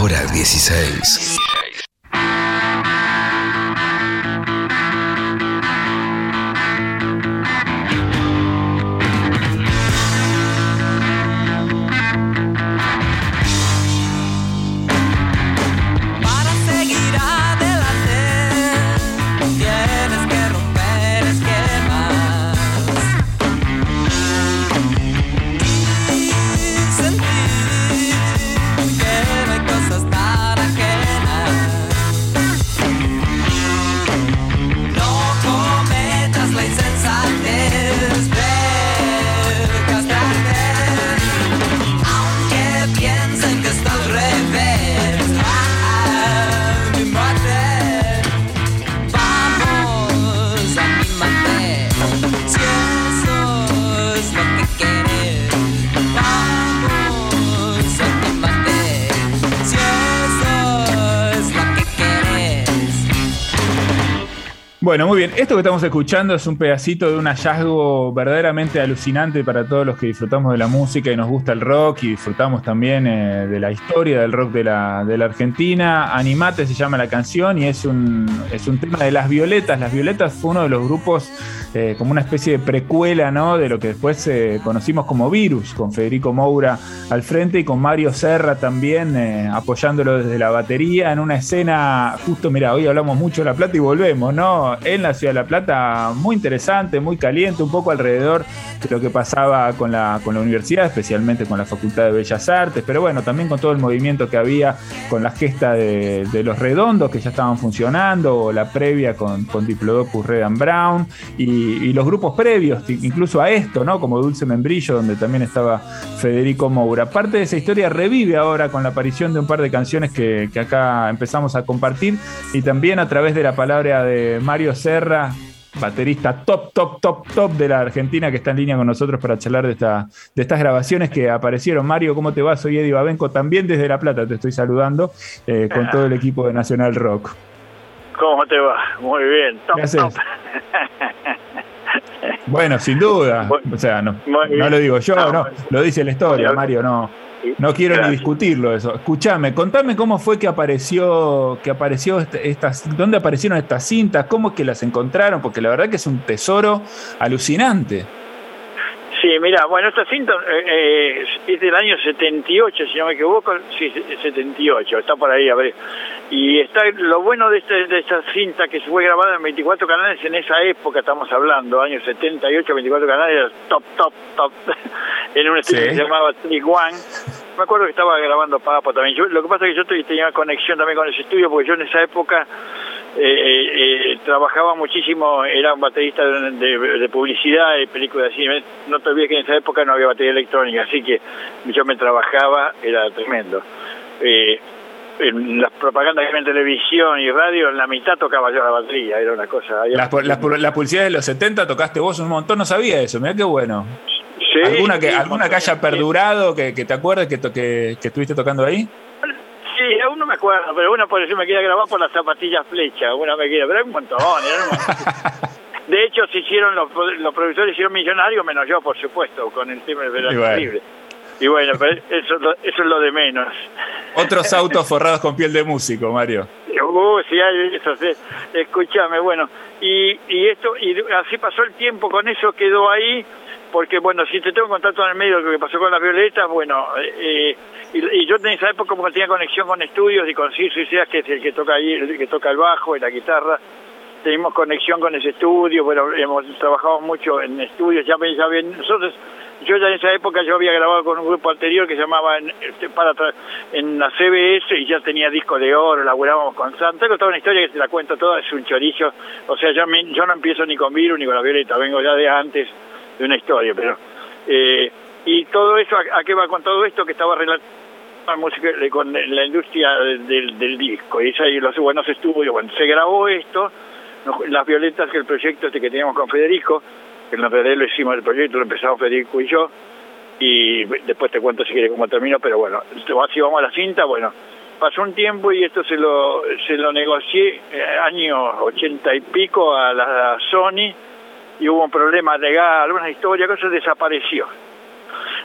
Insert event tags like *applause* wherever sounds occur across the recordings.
hora 16. Bueno, muy bien. Esto que estamos escuchando es un pedacito de un hallazgo verdaderamente alucinante para todos los que disfrutamos de la música y nos gusta el rock y disfrutamos también eh, de la historia del rock de la, de la, Argentina. Animate se llama la canción y es un, es un tema de Las Violetas. Las Violetas fue uno de los grupos eh, como una especie de precuela ¿no? de lo que después eh, conocimos como Virus, con Federico Moura al frente y con Mario Serra también apoyándolo desde la batería en una escena, justo, mira, hoy hablamos mucho de La Plata y volvemos, ¿no? En la Ciudad de La Plata muy interesante, muy caliente, un poco alrededor de lo que pasaba con la, con la universidad, especialmente con la Facultad de Bellas Artes, pero bueno, también con todo el movimiento que había con la gesta de, los redondos que ya estaban funcionando, o la previa con, con Diplodocus Red and Brown, y, los grupos previos, incluso a esto, ¿no? Como Dulce Membrillo, donde también estaba Federico Moura. Parte de esa historia revive ahora con la aparición de un par de canciones que, que acá empezamos a compartir, y también a través de la palabra de Mario Serra, baterista top, top, top, top de la Argentina que está en línea con nosotros para charlar de, esta, de estas grabaciones que aparecieron. Mario, ¿cómo te va? Soy Eddie Babenco, también desde La Plata te estoy saludando eh, con todo el equipo de Nacional Rock. ¿Cómo te va? Muy bien, top, Bueno, sin duda. O sea, no, no lo digo yo, no, lo dice la historia, Mario, no. No quiero ni discutirlo eso. Escúchame, contame cómo fue que apareció, que apareció este, estas, dónde aparecieron estas cintas, cómo es que las encontraron, porque la verdad que es un tesoro alucinante. Sí, mira, bueno, esta cinta eh, eh, es del año 78, si no me equivoco, sí, 78, está por ahí, a ver. Y está lo bueno de, este, de esta cinta que fue grabada en 24 canales en esa época, estamos hablando, años 78, 24 canales, top, top, top, *laughs* en un estudio que se llamaba Trick One. Me acuerdo que estaba grabando Papo también. lo que pasa es que yo tenía conexión también con ese estudio, porque yo en esa época eh, eh, trabajaba muchísimo, era un baterista de, publicidad y películas así. No te olvides que en esa época no había batería electrónica, así que yo me trabajaba, era tremendo. Eh, en las propagandas que había en televisión y radio, en la mitad tocaba yo la batería, era una cosa. Las, las, publicidades de los 70 tocaste vos un montón, no sabía eso, mira qué bueno. ¿Alguna que, alguna que haya perdurado, que, te acuerdes que, que, que estuviste tocando ahí? Sí, aún no me acuerdo, pero una por eso me quería grabar por las zapatillas flecha, una me quería, pero hay un montón, *laughs* De hecho, se hicieron los, los profesores hicieron millonarios, menos yo, por supuesto, con el tema del verano libre. Y bueno, pero eso, eso es lo de menos. Otros autos forrados con piel de músico, Mario. Uh, sí, eso, sí. Escúchame, bueno, y, y esto, y así pasó el tiempo, con eso quedó ahí, porque bueno, si te tengo contacto en el medio de lo que pasó con las violetas, bueno, eh, y, yo en esa época como tenía conexión con estudios y con Cirso Seas, que es el que toca ahí, el que toca el bajo y la guitarra, tenemos conexión con ese estudio, bueno, hemos trabajado mucho en estudios, ya, ya bien, nosotros, yo ya en esa época yo había grabado con un grupo anterior que se llamaba en, este, para en la CBS y ya tenía disco de oro, laburábamos con Santa, tengo toda una historia que te la cuento toda, es un chorizo, o sea, yo, yo no empiezo ni con Virus ni con la Violeta, vengo ya de antes de una historia, pero... Eh, y todo eso, ¿a, qué va con todo esto que estaba relacionado música con la industria del, del disco? Y ahí los buenos estudios, bueno, se grabó esto, Las Violetas, que el proyecto este que teníamos con Federico, que en realidad lo hicimos el proyecto, lo empezamos Federico y yo, y después te cuento si quieres cómo termino, pero bueno, así vamos a la cinta, bueno, pasó un tiempo y esto se lo, se lo negocié eh, años ochenta y pico a la Sony, y hubo un problema legal, alguna historia, cosa desapareció.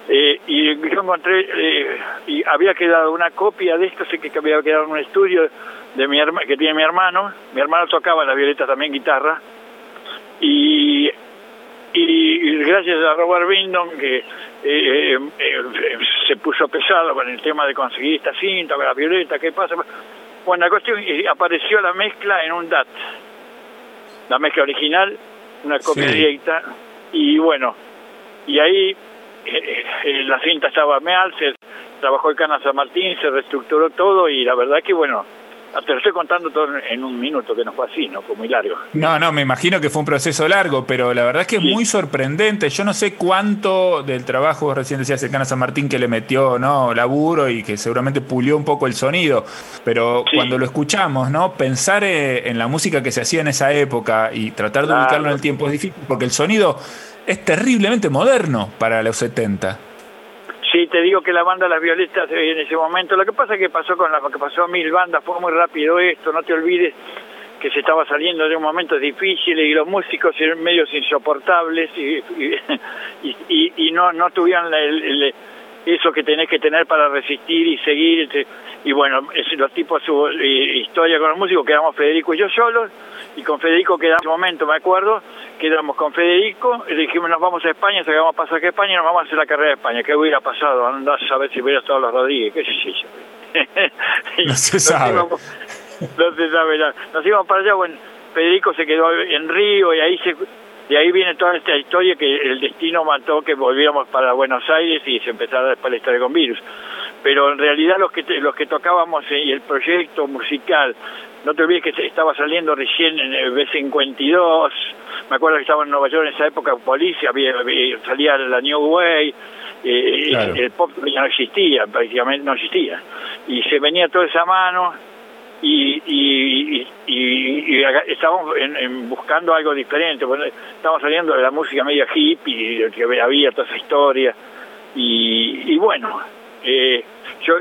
Eh, y yo encontré, eh, y había quedado una copia de esto, sé que había quedado en un estudio de mi que tiene mi hermano, mi hermano tocaba la violeta también guitarra, y, y, gracias a Robert Bindon, que eh, se puso pesado con el tema de conseguir esta cinta, con la violeta, ¿qué pasa? Bueno, apareció la mezcla en un DAT, la mezcla original, una copia directa, y bueno, y ahí eh, la cinta estaba meal, se trabajó el Cana San Martín, se reestructuró todo y la verdad que bueno, te lo estoy contando todo en un minuto, que no fue así, no fue muy largo. No, no, me imagino que fue un proceso largo, pero la verdad es que es muy sorprendente. Yo no sé cuánto del trabajo, recién decías, el Cana San Martín que le metió no laburo y que seguramente pulió un poco el sonido, pero cuando lo escuchamos, ¿no? Pensar eh, en la música que se hacía en esa época y tratar de ubicarlo en el tiempo es difícil, porque el sonido es terriblemente moderno para los 70. Sí, te digo que la banda Las Violetas en ese momento, lo que pasa es que pasó con la que pasó a mil bandas, fue muy rápido esto, no te olvides que se estaba saliendo de un momento difícil y los músicos eran medios insoportables y, y, no, no tuvieron eso que tenés que tener para resistir y seguir. Y bueno, los tipos, su historia con los músicos, quedamos Federico y yo solos, y con Federico quedamos, en ese momento me acuerdo, quedamos con Federico, y dijimos nos vamos a España, sacamos pasaje a España y nos vamos a hacer la carrera de España. ¿Qué hubiera pasado? Andás a saber si hubiera estado los Rodríguez, qué sé yo. *laughs* no se sabe. no se sabe nada. Nos íbamos para allá, bueno, Federico se quedó en Río y ahí se... De ahí viene toda esta historia que el destino mató que volviéramos para Buenos Aires y se empezara después la historia con virus. Pero en realidad los que los que tocábamos y el proyecto musical, no te olvides que estaba saliendo recién en el B52, me acuerdo que estaba en Nueva York en esa época, Policia, había, salía la New Way, eh, el pop ya no existía, prácticamente no existía. Y se venía toda esa mano y, y, y, estábamos en, buscando algo diferente, estábamos saliendo de la música media hippie, que había toda esa historia. Y, bueno, eh, yo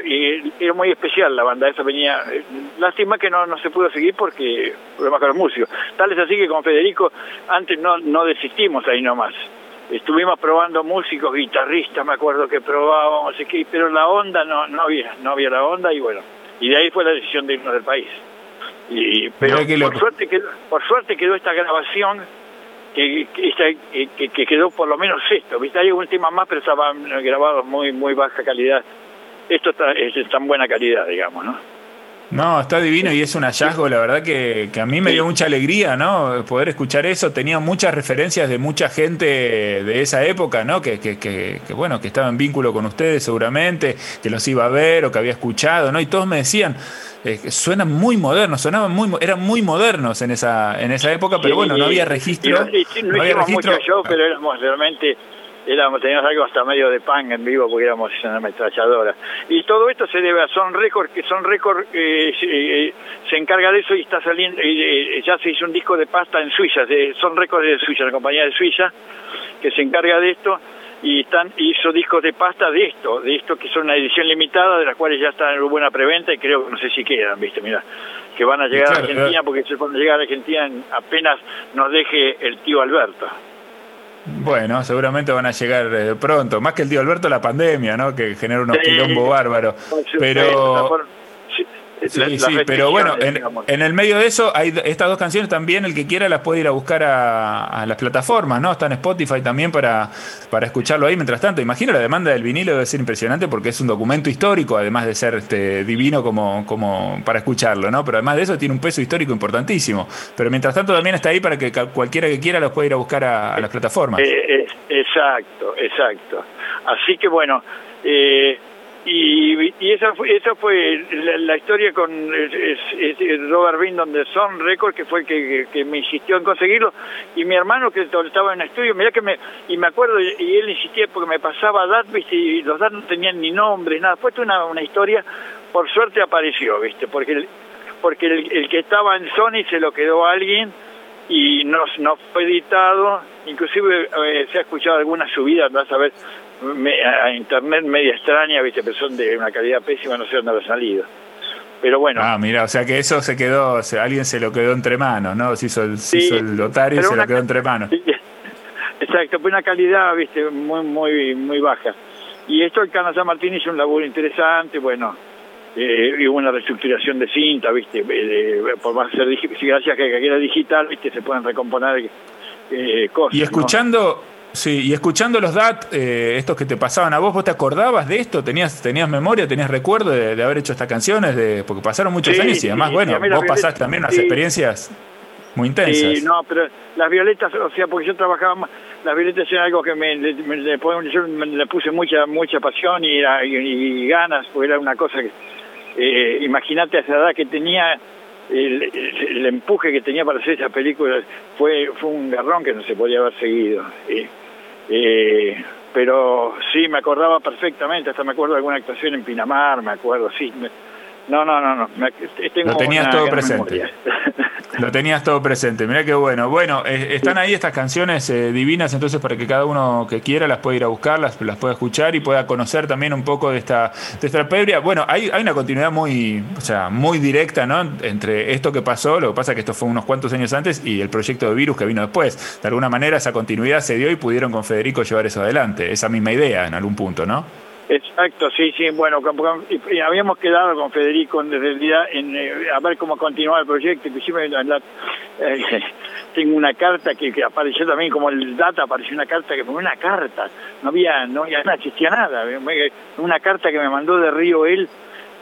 era muy especial la banda esa venía eh, lástima que no, no se pudo seguir porque problemas con los músicos tal es así que con Federico antes no no desistimos ahí nomás. Estuvimos probando músicos guitarristas me acuerdo que probábamos pero la onda no no había no había la onda y bueno y de ahí fue la decisión de irnos del país. Y pero por suerte quedó, por suerte quedó esta grabación que, que, que, quedó por lo menos esto, ¿viste? Hay un tema más, pero estaban grabados muy muy baja calidad esto está, es tan buena calidad, digamos, ¿no? No, está divino y es un hallazgo, la verdad que, a mí me dio mucha alegría, ¿no? Poder escuchar eso. Tenía muchas referencias de mucha gente de esa época, ¿no? Que, que, que, bueno, que estaba en vínculo con ustedes seguramente, que los iba a ver o que había escuchado, ¿no? Y todos me decían, eh, suenan muy modernos, sonaban muy, eran muy modernos en esa, en esa época, pero bueno, no había registro. no, había registro. Mucho show, pero éramos realmente éramos, teníamos algo hasta medio de pan en vivo porque éramos una ametralladora. Y todo esto se debe a Son Record, que Son Record eh, eh, se, encarga de eso y está saliendo, eh, ya se hizo un disco de pasta en Suiza, de, Son Record de Suiza, la compañía de Suiza, que se encarga de esto y están hizo discos de pasta de esto, de esto que son una edición limitada, de las cuales ya están en buena preventa y creo que no sé si quedan, viste, mira, que van a llegar a Argentina porque se van a llegar a Argentina apenas nos deje el tío Alberto. Bueno, seguramente van a llegar eh, pronto. Más que el tío Alberto, la pandemia, ¿no? Que genera unos quilombo bárbaros. Pero Sí, sí, pero bueno, en, el medio de eso hay estas dos canciones también, el que quiera las puede ir a buscar a, las plataformas, ¿no? Está en Spotify también para, para escucharlo ahí. Mientras tanto, imagino la demanda del vinilo debe ser impresionante porque es un documento histórico, además de ser este, divino como, como para escucharlo, ¿no? Pero además de eso tiene un peso histórico importantísimo. Pero mientras tanto también está ahí para que cualquiera que quiera los pueda ir a buscar a, las plataformas. Eh, eh, exacto, exacto. Así que bueno, eh, esa fue, esa fue la, historia con Robert Bindon de Son Record, que fue el que, me insistió en conseguirlo, y mi hermano que estaba en el estudio, mira que me, y me acuerdo, y él insistía porque me pasaba DAT, y los DAT no tenían ni nombre, nada, fue una, una historia, por suerte apareció, ¿viste? Porque el, porque el, que estaba en Sony se lo quedó a alguien, y no, no fue editado, inclusive eh, se ha escuchado alguna subida, vas a ver, a internet media extraña, viste, pero son de una calidad pésima, no sé dónde ha salido. Pero bueno. Ah, mira, o sea que eso se quedó, alguien se lo quedó entre manos, ¿no? Se hizo el, se hizo el lotario y se lo quedó entre manos. *laughs* Exacto, fue una calidad, viste, muy, muy, muy baja. Y esto el Cana San Martín hizo un laburo interesante, bueno, eh, hubo una reestructuración de cinta, ¿viste? por más ser gracias a que era digital, ¿viste? Se pueden recomponer eh, cosas. Y escuchando, sí, y escuchando los DAT, eh, estos que te pasaban a vos, ¿vos te acordabas de esto? ¿Tenías, tenías memoria, tenías recuerdo de, haber hecho estas canciones? De, porque pasaron muchos años y además, bueno, vos pasaste también unas experiencias muy intensas. Sí, no, pero las violetas, o sea, porque yo trabajaba más, las violetas era algo que me, le, puse mucha mucha pasión y, y, ganas, porque era una cosa que, eh, imagínate a esa edad que tenía, el, empuje que tenía para hacer esa película fue, fue un garrón que no se podía haber seguido. Eh, pero sí, me acordaba perfectamente, hasta me acuerdo de alguna actuación en Pinamar, me acuerdo, sí. No, no, no, no. tengo Lo tenías todo presente. *laughs* Lo tenías todo presente, mirá qué bueno. Bueno, eh, están ahí estas canciones eh, divinas, entonces para que cada uno que quiera las pueda ir a buscar, las, las pueda escuchar y pueda conocer también un poco de esta, de esta previa. Bueno, hay, hay una continuidad muy, o sea, muy directa, ¿no? Entre esto que pasó, lo que pasa es que esto fue unos cuantos años antes, y el proyecto de Virus que vino después. De alguna manera esa continuidad se dio y pudieron con Federico llevar eso adelante. Esa misma idea en algún punto, ¿no? Exacto, sí, sí, bueno, habíamos quedado con Federico en realidad en, eh, a ver cómo continuaba el proyecto, inclusive eh, *laughs* tengo una carta que, apareció también como el data, apareció una carta que fue una carta, no había, no, no existía nada, una carta que me mandó de Río él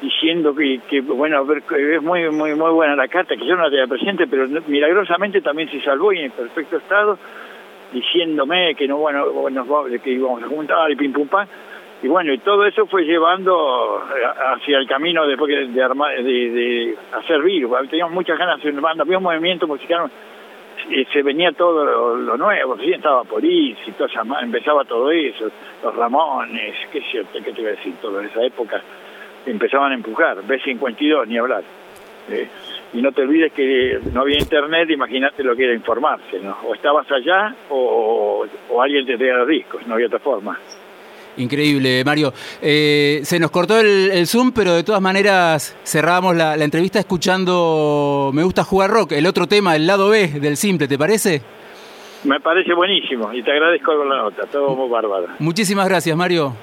diciendo que, que bueno, es muy, muy, muy buena la carta, que yo no la tenía presente, pero milagrosamente también se salvó y en perfecto estado, diciéndome que no, bueno, bueno que íbamos a juntar y pim pum pam, y bueno, y todo eso fue llevando eh, hacia el camino después de, de, de, hacer virus. Teníamos muchas ganas de hacer banda, había un movimiento musical, y se venía todo lo, nuevo, recién estaba Polis y todo empezaba todo eso, los Ramones, qué cierto, qué te iba a decir, toda esa época empezaban a empujar, B52, ni hablar. ¿eh? y no te olvides que no había internet, imagínate lo que era informarse, ¿no? O estabas allá o, o alguien te traía los discos, no había otra forma. Increíble, Mario. Eh, se nos cortó el, Zoom, pero de todas maneras cerramos la, entrevista escuchando Me gusta jugar rock, el otro tema, el lado B del simple, ¿te parece? Me parece buenísimo y te agradezco con la nota, todo muy bárbaro. Muchísimas gracias, Mario.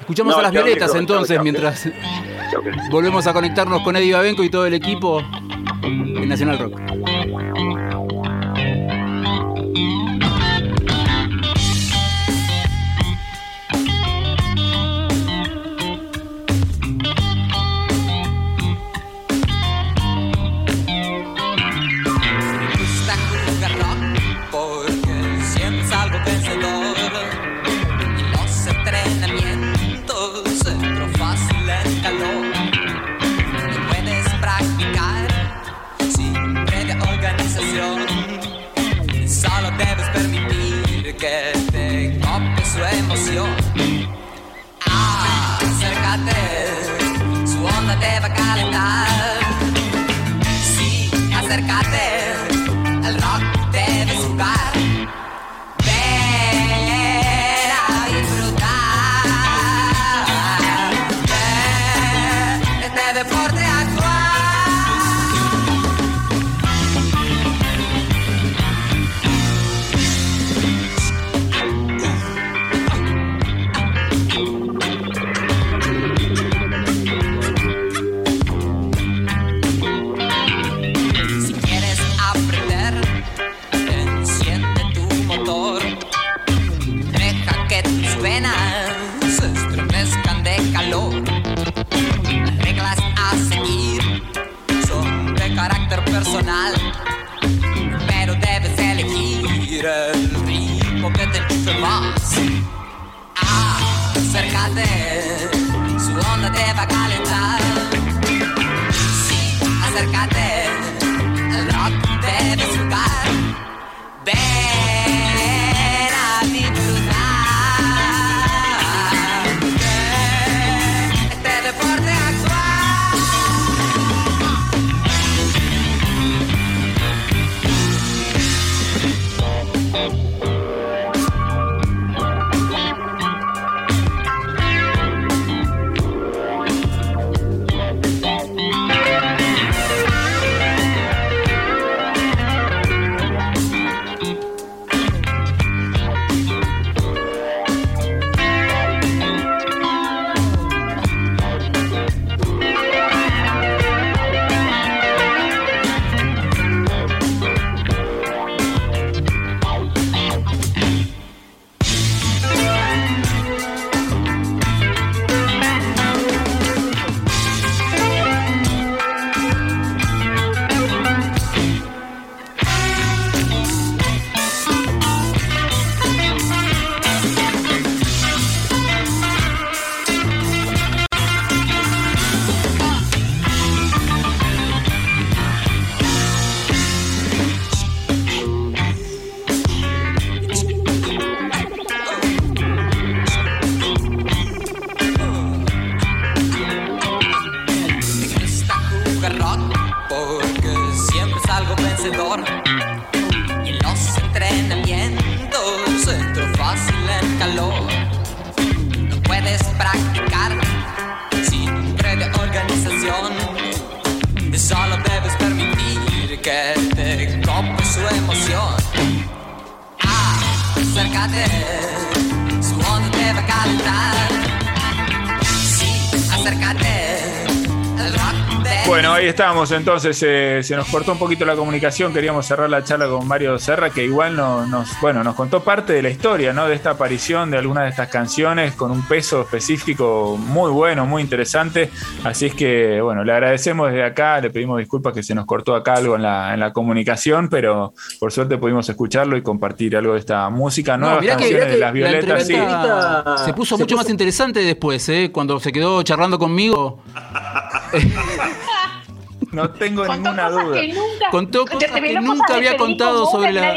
Escuchamos a las violetas entonces mientras volvemos a conectarnos con Eddie Babenco y todo el equipo en Nacional Rock. cantar. Sí, acércate. Il primo che direi pochette mas Ah, cercate su onda deve calentare Sì, acercate rock deve sugar Beh. Y en los entrenamientos entro fácil en calor. No puedes practicar sin previa organización. Solo debes permitir que te cope su emoción. Acércate, su onda te va a calentar. Sí, acércate. El rock Bueno, ahí estamos, entonces eh, se nos cortó un poquito la comunicación, queríamos cerrar la charla con Mario Serra, que igual no- nos, bueno, nos contó parte de la historia, ¿no? De esta aparición de algunas de estas canciones con un peso específico muy bueno, muy interesante. Así es que, bueno, le agradecemos desde acá, le pedimos disculpas que se nos cortó acá algo en la, en la comunicación, pero por suerte pudimos escucharlo y compartir algo de esta música, No, nuevas que, canciones mirá de las la violetas, sí. entrevista se puso se mucho puso- más interesante después, ¿eh? cuando se quedó charlando conmigo. *laughs* No tengo Contó ninguna cosas duda. que nunca, Contó cosas que nunca cosas había contado sobre la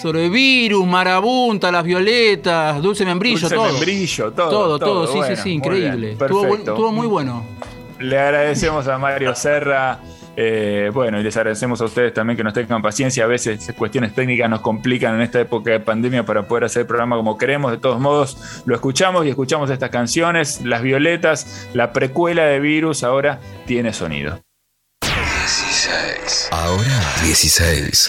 sobre virus, marabunta, las violetas, dulce membrillo, Dulce todo. membrillo, todo, todo, todo, sí, sí, bueno, sí, muy increíble. bien, Estuvo, estuvo muy bueno. Le agradecemos a Mario Serra. eh, bueno, y les agradecemos a ustedes también que nos tengan paciencia. A veces cuestiones técnicas nos complican en esta época de pandemia para poder hacer el programa como queremos. De todos modos, lo escuchamos y escuchamos estas canciones. Las Violetas, la precuela de Virus, ahora tiene sonido. 16. Ahora 16.